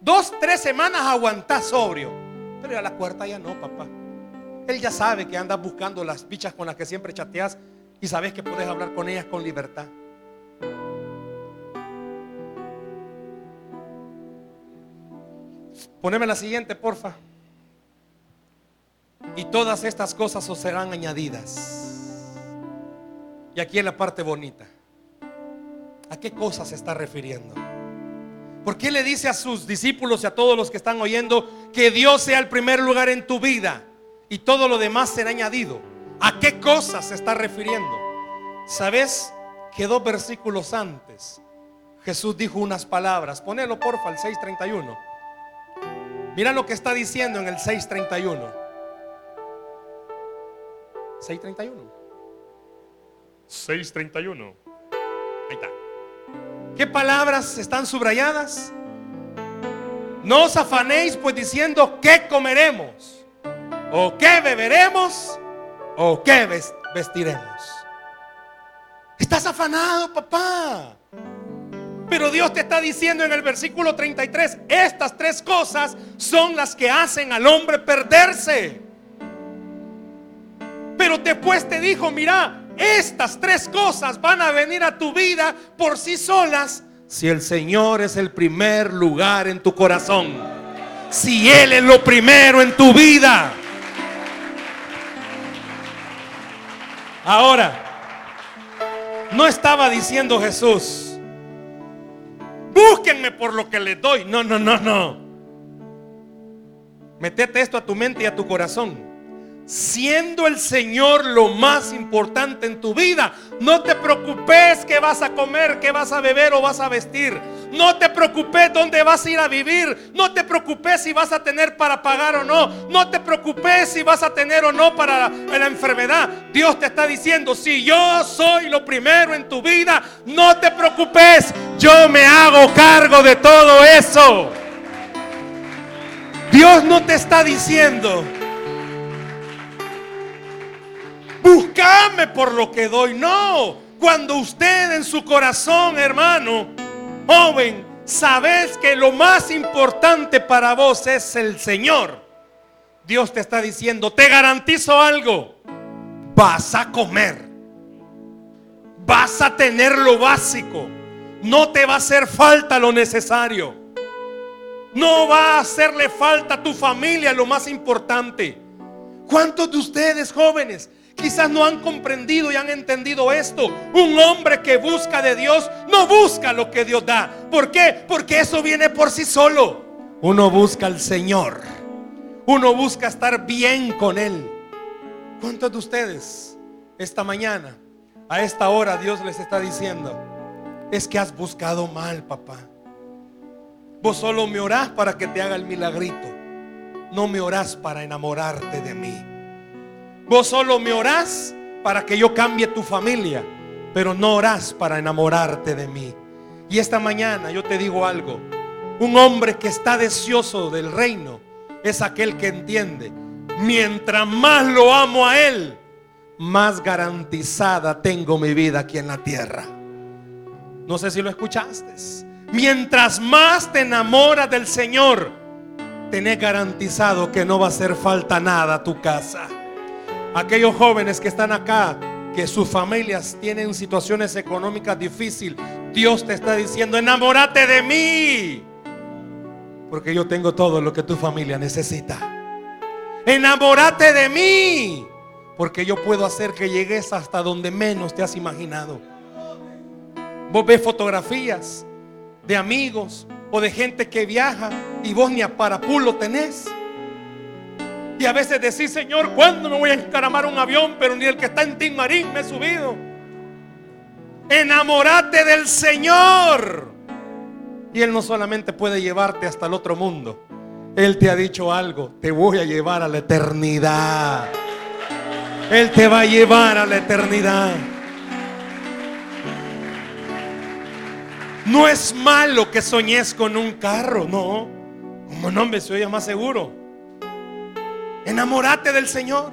B: Dos, tres semanas aguantás sobrio, pero a la cuarta ya no, papá. Él ya sabe que andas buscando las bichas con las que siempre chateas y sabes que puedes hablar con ellas con libertad. Poneme la siguiente, porfa. Y todas estas cosas os serán añadidas. Y aquí en la parte bonita. ¿A qué cosas se está refiriendo? ¿Por qué le dice a sus discípulos y a todos los que están oyendo que Dios sea el primer lugar en tu vida y todo lo demás será añadido? ¿A qué cosas se está refiriendo? ¿Sabes que dos versículos antes Jesús dijo unas palabras? Ponelo porfa al 631. Mira lo que está diciendo en el 631. 631. 631. Ahí está. ¿Qué palabras están subrayadas? No os afanéis pues diciendo qué comeremos, o qué beberemos, o qué vestiremos. Estás afanado, papá. Pero Dios te está diciendo en el versículo 33, estas tres cosas son las que hacen al hombre perderse. Pero después te dijo, mira, estas tres cosas van a venir a tu vida por sí solas si el Señor es el primer lugar en tu corazón. Si Él es lo primero en tu vida. Ahora, no estaba diciendo Jesús, búsquenme por lo que les doy. No, no, no, no. Metete esto a tu mente y a tu corazón. Siendo el Señor lo más importante en tu vida, no te preocupes qué vas a comer, qué vas a beber o vas a vestir. No te preocupes dónde vas a ir a vivir. No te preocupes si vas a tener para pagar o no. No te preocupes si vas a tener o no para la enfermedad. Dios te está diciendo, si yo soy lo primero en tu vida, no te preocupes. Yo me hago cargo de todo eso. Dios no te está diciendo, buscame por lo que doy. No, cuando usted en su corazón, hermano, joven, sabes que lo más importante para vos es el Señor. Dios te está diciendo, te garantizo algo, vas a comer, vas a tener lo básico, no te va a hacer falta lo necesario, no va a hacerle falta a tu familia lo más importante. ¿Cuántos de ustedes jóvenes quizás no han comprendido y han entendido esto. Un hombre que busca de Dios no busca lo que Dios da. ¿Por qué? Porque eso viene por sí solo. Uno busca al Señor. Uno busca estar bien con Él. ¿Cuántos de ustedes esta mañana, a esta hora, Dios les está diciendo, es que has buscado mal, papá? Vos solo me orás para que te haga el milagrito. No me orás para enamorarte de mí. Vos solo me orás para que yo cambie tu familia, pero no orás para enamorarte de mí. Y esta mañana yo te digo algo. Un hombre que está deseoso del reino es aquel que entiende. Mientras más lo amo a Él, más garantizada tengo mi vida aquí en la tierra. No sé si lo escuchaste. Mientras más te enamoras del Señor, tenés garantizado que no va a hacer falta nada a tu casa. Aquellos jóvenes que están acá, que sus familias tienen situaciones económicas difíciles, Dios te está diciendo, enamórate de mí. Porque yo tengo todo lo que tu familia necesita. Enamórate de mí. Porque yo puedo hacer que llegues hasta donde menos te has imaginado. Vos ves fotografías de amigos o de gente que viaja y vos ni a parapulo tenés. Y a veces decís, Señor, ¿cuándo me voy a encaramar un avión? Pero ni el que está en Timarín me he subido. Enamórate del Señor. Y Él no solamente puede llevarte hasta el otro mundo. Él te ha dicho algo, te voy a llevar a la eternidad. Él te va a llevar a la eternidad. No es malo que soñes con un carro, no. Como nombre se oye más seguro. Enamórate del Señor.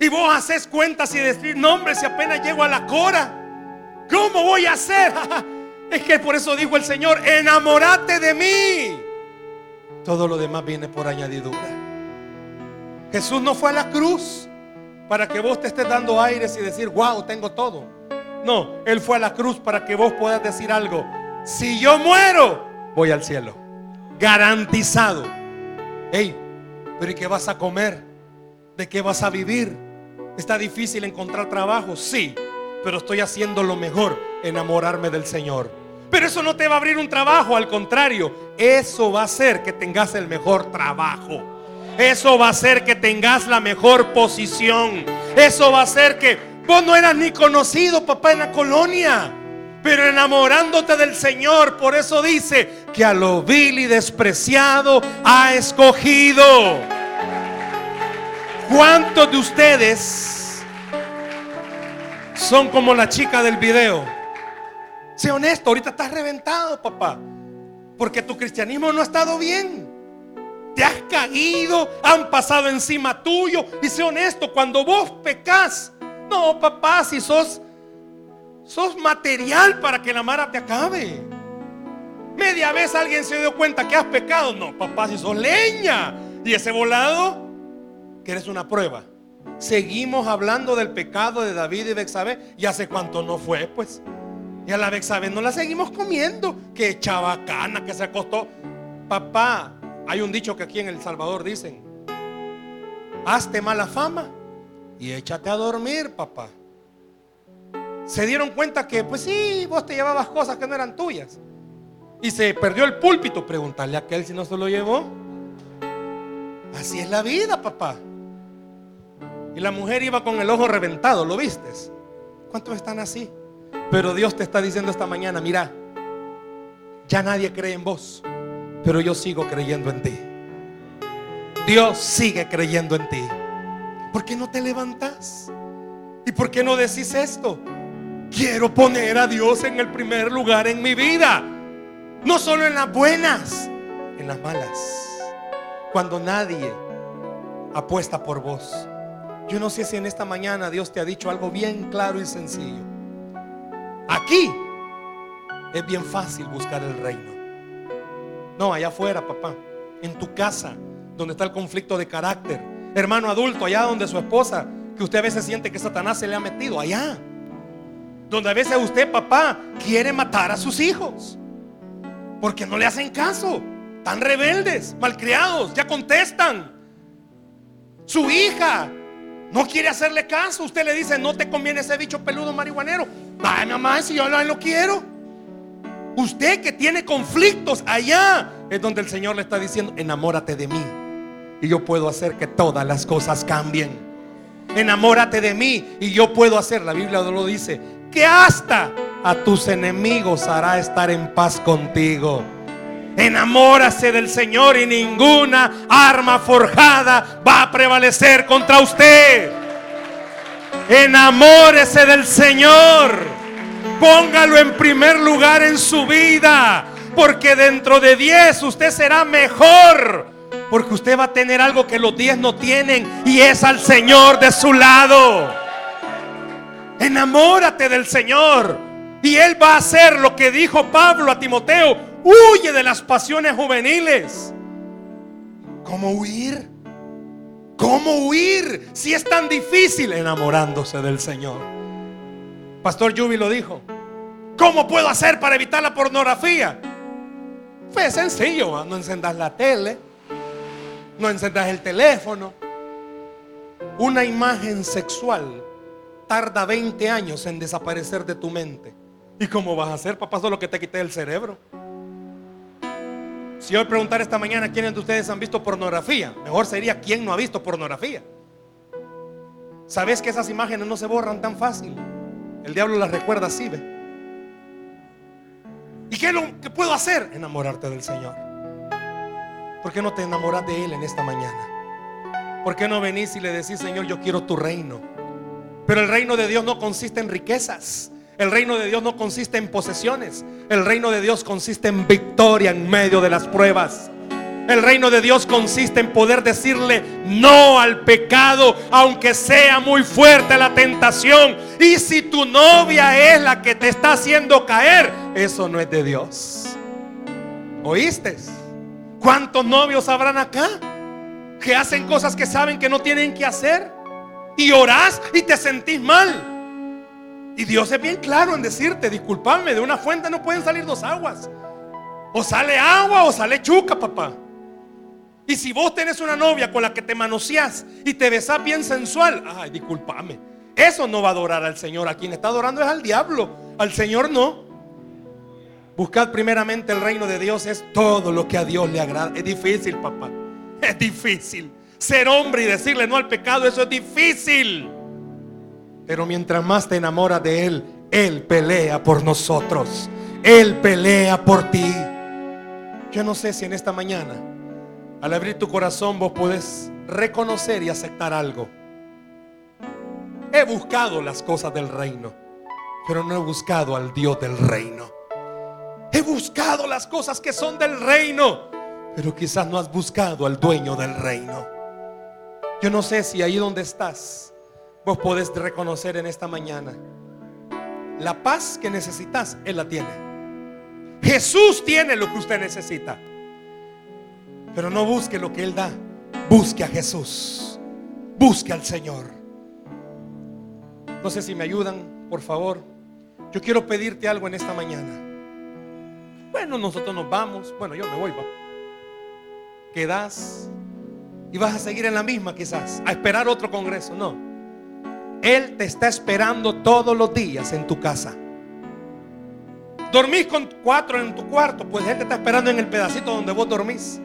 B: Y vos haces cuentas y decís, no hombre, si apenas llego a la cora, ¿cómo voy a hacer? es que por eso dijo el Señor, enamórate de mí. Todo lo demás viene por añadidura. Jesús no fue a la cruz para que vos te estés dando aires y decir, wow, tengo todo. No, Él fue a la cruz para que vos puedas decir algo. Si yo muero, voy al cielo. Garantizado. Hey, pero ¿y qué vas a comer? ¿De qué vas a vivir? ¿Está difícil encontrar trabajo? Sí, pero estoy haciendo lo mejor, enamorarme del Señor. Pero eso no te va a abrir un trabajo, al contrario, eso va a hacer que tengas el mejor trabajo. Eso va a hacer que tengas la mejor posición. Eso va a hacer que vos no eras ni conocido, papá, en la colonia. Pero enamorándote del Señor, por eso dice que a lo vil y despreciado ha escogido. ¿Cuántos de ustedes son como la chica del video? Sé honesto, ahorita estás reventado, papá. Porque tu cristianismo no ha estado bien. Te has caído, han pasado encima tuyo. Y sé honesto, cuando vos pecas, no, papá, si sos Sos material para que la mara te acabe. Media vez alguien se dio cuenta que has pecado. No, papá, si sos leña. Y ese volado, que eres una prueba. Seguimos hablando del pecado de David y Bexabe. Y hace cuánto no fue, pues. Y a la Bexabe no la seguimos comiendo. Que chabacana, que se acostó. Papá, hay un dicho que aquí en El Salvador dicen: Hazte mala fama y échate a dormir, papá se dieron cuenta que, pues sí, vos te llevabas cosas que no eran tuyas. Y se perdió el púlpito. Preguntarle a aquel si no se lo llevó. Así es la vida, papá. Y la mujer iba con el ojo reventado, ¿lo vistes? ¿Cuántos están así? Pero Dios te está diciendo esta mañana, mira, ya nadie cree en vos, pero yo sigo creyendo en ti. Dios sigue creyendo en ti. ¿Por qué no te levantas? ¿Y por qué no decís esto? Quiero poner a Dios en el primer lugar en mi vida. No solo en las buenas, en las malas. Cuando nadie apuesta por vos. Yo no sé si en esta mañana Dios te ha dicho algo bien claro y sencillo. Aquí es bien fácil buscar el reino. No, allá afuera, papá. En tu casa, donde está el conflicto de carácter. Hermano adulto, allá donde su esposa, que usted a veces siente que Satanás se le ha metido, allá. Donde a veces usted, papá, quiere matar a sus hijos. Porque no le hacen caso. Tan rebeldes, malcriados, ya contestan. Su hija no quiere hacerle caso. Usted le dice, no te conviene ese bicho peludo marihuanero. Ay, mamá, si yo lo quiero. Usted que tiene conflictos allá es donde el Señor le está diciendo, enamórate de mí. Y yo puedo hacer que todas las cosas cambien. Enamórate de mí y yo puedo hacer, la Biblia lo dice, que hasta a tus enemigos hará estar en paz contigo. Enamórase del Señor y ninguna arma forjada va a prevalecer contra usted. Enamórese del Señor. Póngalo en primer lugar en su vida. Porque dentro de 10 usted será mejor. Porque usted va a tener algo que los 10 no tienen. Y es al Señor de su lado. Enamórate del Señor. Y Él va a hacer lo que dijo Pablo a Timoteo. Huye de las pasiones juveniles. ¿Cómo huir? ¿Cómo huir si es tan difícil enamorándose del Señor? Pastor Yubi lo dijo. ¿Cómo puedo hacer para evitar la pornografía? Fue sencillo, no encendas la tele, no encendas el teléfono, Una imagen sexual tarda 20 años en desaparecer de tu mente. ¿Y cómo vas a hacer, papá? Solo que te quité el cerebro. Si hoy preguntar esta mañana quiénes de ustedes han visto pornografía, mejor sería quién no ha visto pornografía. ¿Sabes que esas imágenes no se borran tan fácil? El diablo las recuerda así, ¿ve? ¿Y qué lo que puedo hacer? Enamorarte del Señor. ¿Por qué no te enamoras de Él en esta mañana? ¿Por qué no venís y le decís, Señor, yo quiero tu reino? Pero el reino de Dios no consiste en riquezas. El reino de Dios no consiste en posesiones. El reino de Dios consiste en victoria en medio de las pruebas. El reino de Dios consiste en poder decirle no al pecado, aunque sea muy fuerte la tentación. Y si tu novia es la que te está haciendo caer, eso no es de Dios. ¿Oíste? ¿Cuántos novios habrán acá que hacen cosas que saben que no tienen que hacer? Y orás y te sentís mal. Y Dios es bien claro en decirte, disculpame, de una fuente no pueden salir dos aguas. O sale agua o sale chuca, papá. Y si vos tenés una novia con la que te manoseás y te besás bien sensual, ay, discúlpame. Eso no va a adorar al Señor. A quien está adorando es al diablo. Al Señor no. Buscad primeramente el reino de Dios. Es todo lo que a Dios le agrada. Es difícil, papá. Es difícil. Ser hombre y decirle no al pecado, eso es difícil. Pero mientras más te enamoras de Él, Él pelea por nosotros. Él pelea por ti. Yo no sé si en esta mañana al abrir tu corazón vos podés reconocer y aceptar algo. He buscado las cosas del reino, pero no he buscado al Dios del reino. He buscado las cosas que son del reino, pero quizás no has buscado al dueño del reino. Yo no sé si ahí donde estás, vos podés reconocer en esta mañana la paz que necesitas, Él la tiene. Jesús tiene lo que usted necesita. Pero no busque lo que Él da. Busque a Jesús. Busque al Señor. No sé si me ayudan, por favor. Yo quiero pedirte algo en esta mañana. Bueno, nosotros nos vamos. Bueno, yo me voy. Quedas y vas a seguir en la misma quizás. A esperar otro congreso. No. Él te está esperando todos los días en tu casa. Dormís con cuatro en tu cuarto. Pues Él te está esperando en el pedacito donde vos dormís.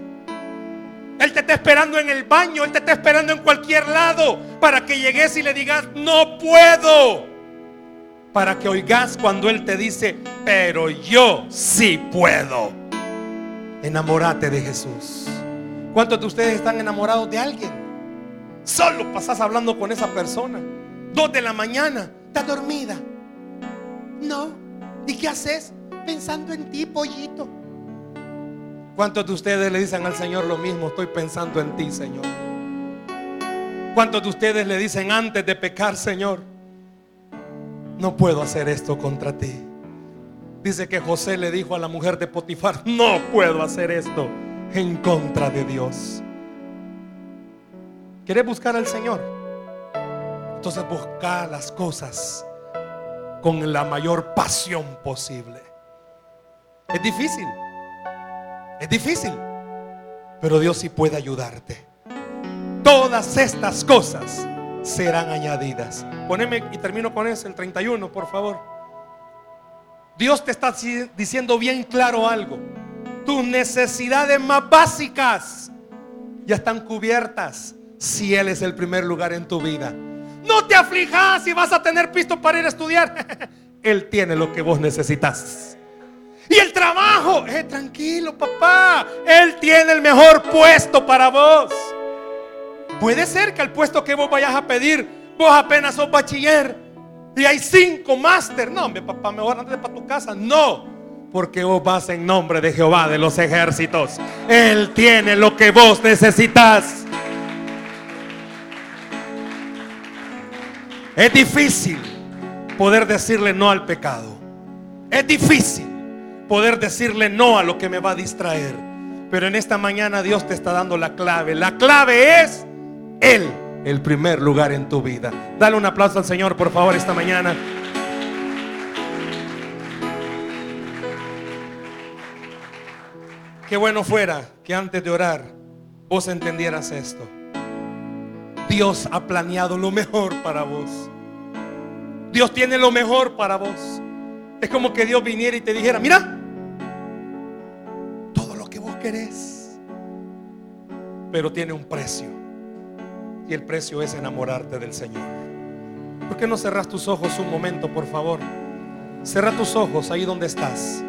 B: Él te está esperando en el baño, Él te está esperando en cualquier lado para que llegues y le digas, no puedo. Para que oigas cuando Él te dice, pero yo sí puedo. Enamórate de Jesús. ¿Cuántos de ustedes están enamorados de alguien? Solo pasas hablando con esa persona. Dos de la mañana, estás dormida. No. ¿Y qué haces? Pensando en ti, pollito. ¿Cuántos de ustedes le dicen al Señor lo mismo? Estoy pensando en ti, Señor. ¿Cuántos de ustedes le dicen antes de pecar, Señor? No puedo hacer esto contra ti. Dice que José le dijo a la mujer de Potifar, no puedo hacer esto en contra de Dios. ¿Quieres buscar al Señor? Entonces busca las cosas con la mayor pasión posible. Es difícil. Es difícil, pero Dios sí puede ayudarte. Todas estas cosas serán añadidas. Poneme y termino con eso, el 31, por favor. Dios te está diciendo bien claro algo. Tus necesidades más básicas ya están cubiertas si Él es el primer lugar en tu vida. No te aflijas si vas a tener pisto para ir a estudiar. Él tiene lo que vos necesitas. Y el trabajo, eh, tranquilo papá, Él tiene el mejor puesto para vos. Puede ser que el puesto que vos vayas a pedir, vos apenas sos bachiller y hay cinco máster. No, mi papá, mejor andate para tu casa. No, porque vos vas en nombre de Jehová de los ejércitos. Él tiene lo que vos necesitas. Es difícil poder decirle no al pecado. Es difícil poder decirle no a lo que me va a distraer. Pero en esta mañana Dios te está dando la clave. La clave es Él, el primer lugar en tu vida. Dale un aplauso al Señor, por favor, esta mañana. Qué bueno fuera que antes de orar vos entendieras esto. Dios ha planeado lo mejor para vos. Dios tiene lo mejor para vos. Es como que Dios viniera y te dijera, mira, todo lo que vos querés, pero tiene un precio. Y el precio es enamorarte del Señor. ¿Por qué no cerras tus ojos un momento, por favor? Cerra tus ojos ahí donde estás.